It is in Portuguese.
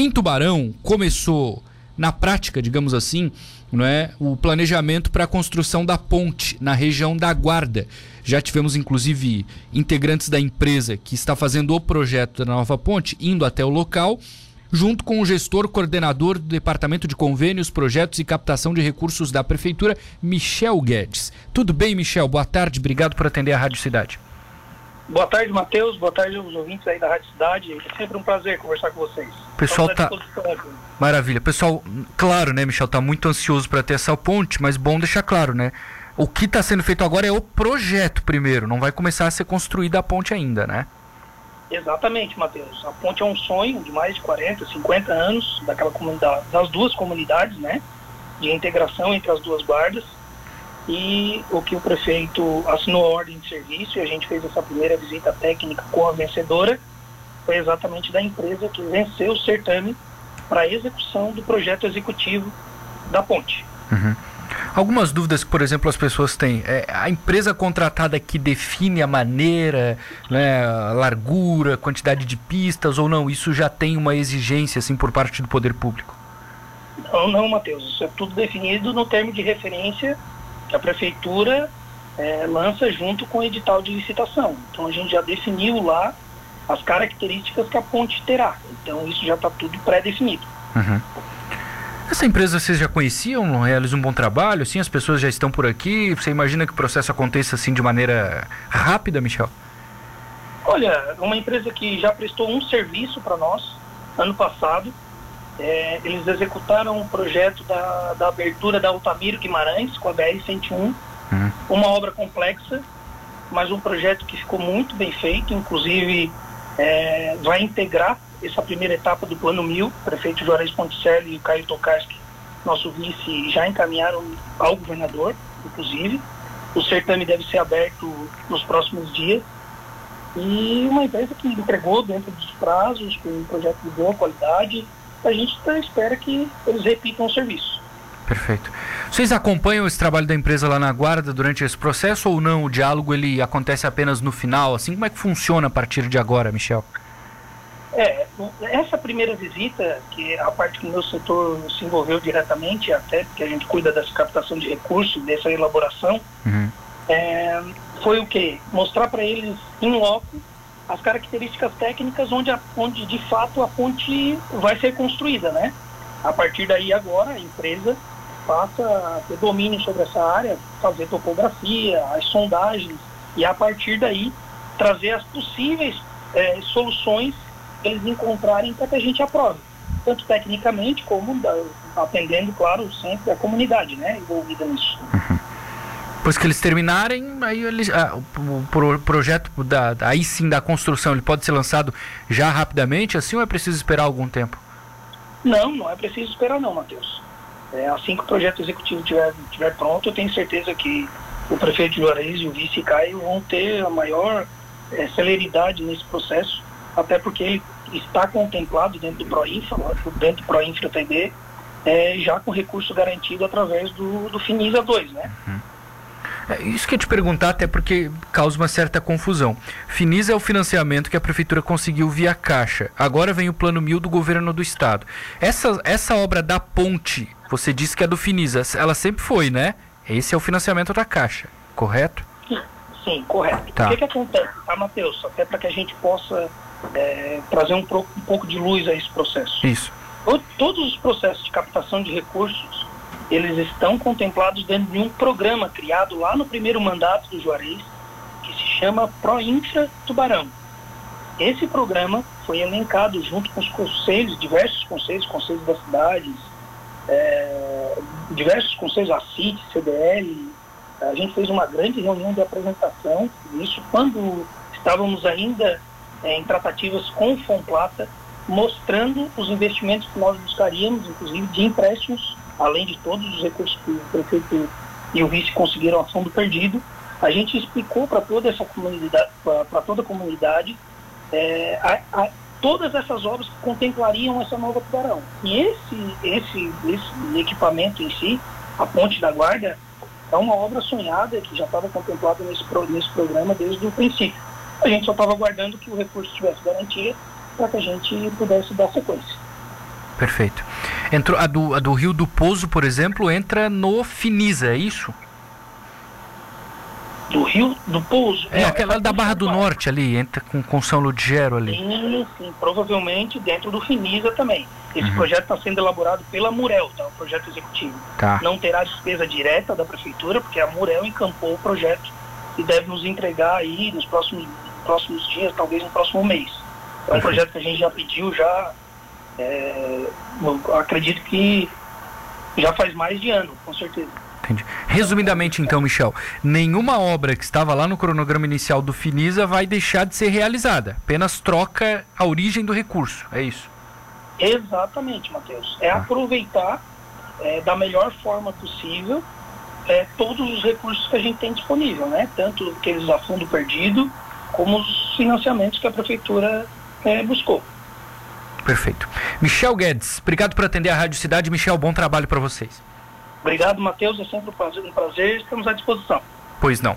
Em Tubarão, começou, na prática, digamos assim, não é, o planejamento para a construção da ponte na região da Guarda. Já tivemos, inclusive, integrantes da empresa que está fazendo o projeto da nova ponte indo até o local junto com o gestor coordenador do Departamento de Convênios, Projetos e Captação de Recursos da Prefeitura, Michel Guedes. Tudo bem, Michel? Boa tarde, obrigado por atender a Rádio Cidade. Boa tarde, Matheus. Boa tarde aos ouvintes aí da Rádio Cidade. É sempre um prazer conversar com vocês. Pessoal tá Maravilha. Pessoal, claro, né, Michel, tá muito ansioso para ter essa ponte, mas bom deixar claro, né? O que está sendo feito agora é o projeto primeiro, não vai começar a ser construída a ponte ainda, né? Exatamente, Matheus. A ponte é um sonho de mais de 40, 50 anos daquela comunidade, das duas comunidades, né? De integração entre as duas guardas. E o que o prefeito assinou a ordem de serviço e a gente fez essa primeira visita técnica com a vencedora foi exatamente da empresa que venceu o certame para a execução do projeto executivo da ponte. Uhum. Algumas dúvidas que, por exemplo, as pessoas têm. É a empresa contratada que define a maneira, né, a largura, quantidade de pistas ou não? Isso já tem uma exigência assim por parte do poder público? Não, não, Matheus. Isso é tudo definido no termo de referência que a prefeitura é, lança junto com o edital de licitação. Então a gente já definiu lá as características que a ponte terá. Então isso já está tudo pré-definido. Uhum. Essa empresa vocês já conheciam? Realiza um bom trabalho? Sim, as pessoas já estão por aqui. Você imagina que o processo aconteça assim de maneira rápida, Michel? Olha, uma empresa que já prestou um serviço para nós ano passado. É, eles executaram um projeto da, da abertura da Altamiro Guimarães com a BR-101. Uhum. Uma obra complexa, mas um projeto que ficou muito bem feito. Inclusive, é, vai integrar essa primeira etapa do Plano Mil, o prefeito Juarez Ponticelli e o Caio Tokarski, nosso vice, já encaminharam ao governador, inclusive. O certame deve ser aberto nos próximos dias. E uma empresa que entregou dentro dos prazos, com um projeto de boa qualidade. A gente tá, espera que eles repitam o serviço. Perfeito. Vocês acompanham esse trabalho da empresa lá na Guarda durante esse processo ou não? O diálogo ele acontece apenas no final? Assim, como é que funciona a partir de agora, Michel? É, essa primeira visita, que é a parte que o meu setor se envolveu diretamente, até porque a gente cuida dessa captação de recursos, dessa elaboração, uhum. é, foi o quê? Mostrar para eles em loco as características técnicas onde, a, onde de fato a ponte vai ser construída, né? A partir daí agora a empresa passa a ter domínio sobre essa área, fazer topografia, as sondagens e a partir daí trazer as possíveis é, soluções eles encontrarem para que a gente aprove, tanto tecnicamente como da, atendendo, claro, sempre a comunidade né, envolvida nisso. Uhum. Depois que eles terminarem, aí eles, ah, o, o, projeto da, aí sim da construção, ele pode ser lançado já rapidamente, assim ou é preciso esperar algum tempo? Não, não é preciso esperar não, Matheus. É, assim que o projeto executivo estiver tiver pronto, eu tenho certeza que o prefeito Juarez e o vice Caio vão ter a maior é, celeridade nesse processo até porque ele está contemplado dentro do Proinfra, dentro do Proinfra TD, é, já com recurso garantido através do, do Finisa 2, né? Uhum. É, isso que eu te perguntar, até porque causa uma certa confusão. Finisa é o financiamento que a prefeitura conseguiu via Caixa. Agora vem o plano mil do governo do estado. Essa, essa obra da ponte, você disse que é do Finisa, ela sempre foi, né? Esse é o financiamento da Caixa, correto? Sim, sim correto. Tá. O que, que acontece, tá, Matheus? Até para que a gente possa é, trazer um, um, pouco de luz a esse processo. Isso. Todos os processos de captação de recursos, eles estão contemplados dentro de um programa criado lá no primeiro mandato do Juarez, que se chama Proinfra Tubarão. Esse programa foi elencado junto com os conselhos, diversos conselhos, conselhos das cidades, é, diversos conselhos, a CIT, CDL. A gente fez uma grande reunião de apresentação disso quando estávamos ainda é, em tratativas com o Fomplata, mostrando os investimentos que nós buscaríamos, inclusive de empréstimos, além de todos os recursos que o prefeito e o vice conseguiram a fundo perdido. A gente explicou para toda essa comunidade, para toda a comunidade, é, a, a, todas essas obras que contemplariam essa nova tubarão. E esse, esse, esse equipamento em si, a Ponte da Guarda, é uma obra sonhada que já estava contemplada nesse, nesse programa desde o princípio. A gente só estava aguardando que o recurso tivesse garantia para que a gente pudesse dar sequência. Perfeito. Entrou, a, do, a do Rio do Pouso, por exemplo, entra no Finisa, é isso? Do Rio do Pouso? É, aquela da Barra do Norte ali, entra com, com São Ludgero ali. Sim, sim, provavelmente dentro do Finisa também. Esse uhum. projeto está sendo elaborado pela Murel, tá? o projeto executivo. Tá. Não terá despesa direta da prefeitura, porque a Murel encampou o projeto e deve nos entregar aí nos próximos, próximos dias, talvez no próximo mês. É um projeto que a gente já pediu, já é, acredito que já faz mais de ano, com certeza. Entendi. Resumidamente, então, Michel, nenhuma obra que estava lá no cronograma inicial do Finisa vai deixar de ser realizada. Apenas troca a origem do recurso. É isso? Exatamente, Matheus. É ah. aproveitar é, da melhor forma possível é, todos os recursos que a gente tem disponível, né? Tanto aqueles a fundo perdido, como os financiamentos que a prefeitura é, buscou. Perfeito. Michel Guedes, obrigado por atender a Rádio Cidade. Michel, bom trabalho para vocês. Obrigado, Matheus. É sempre um prazer, um prazer. Estamos à disposição. Pois não.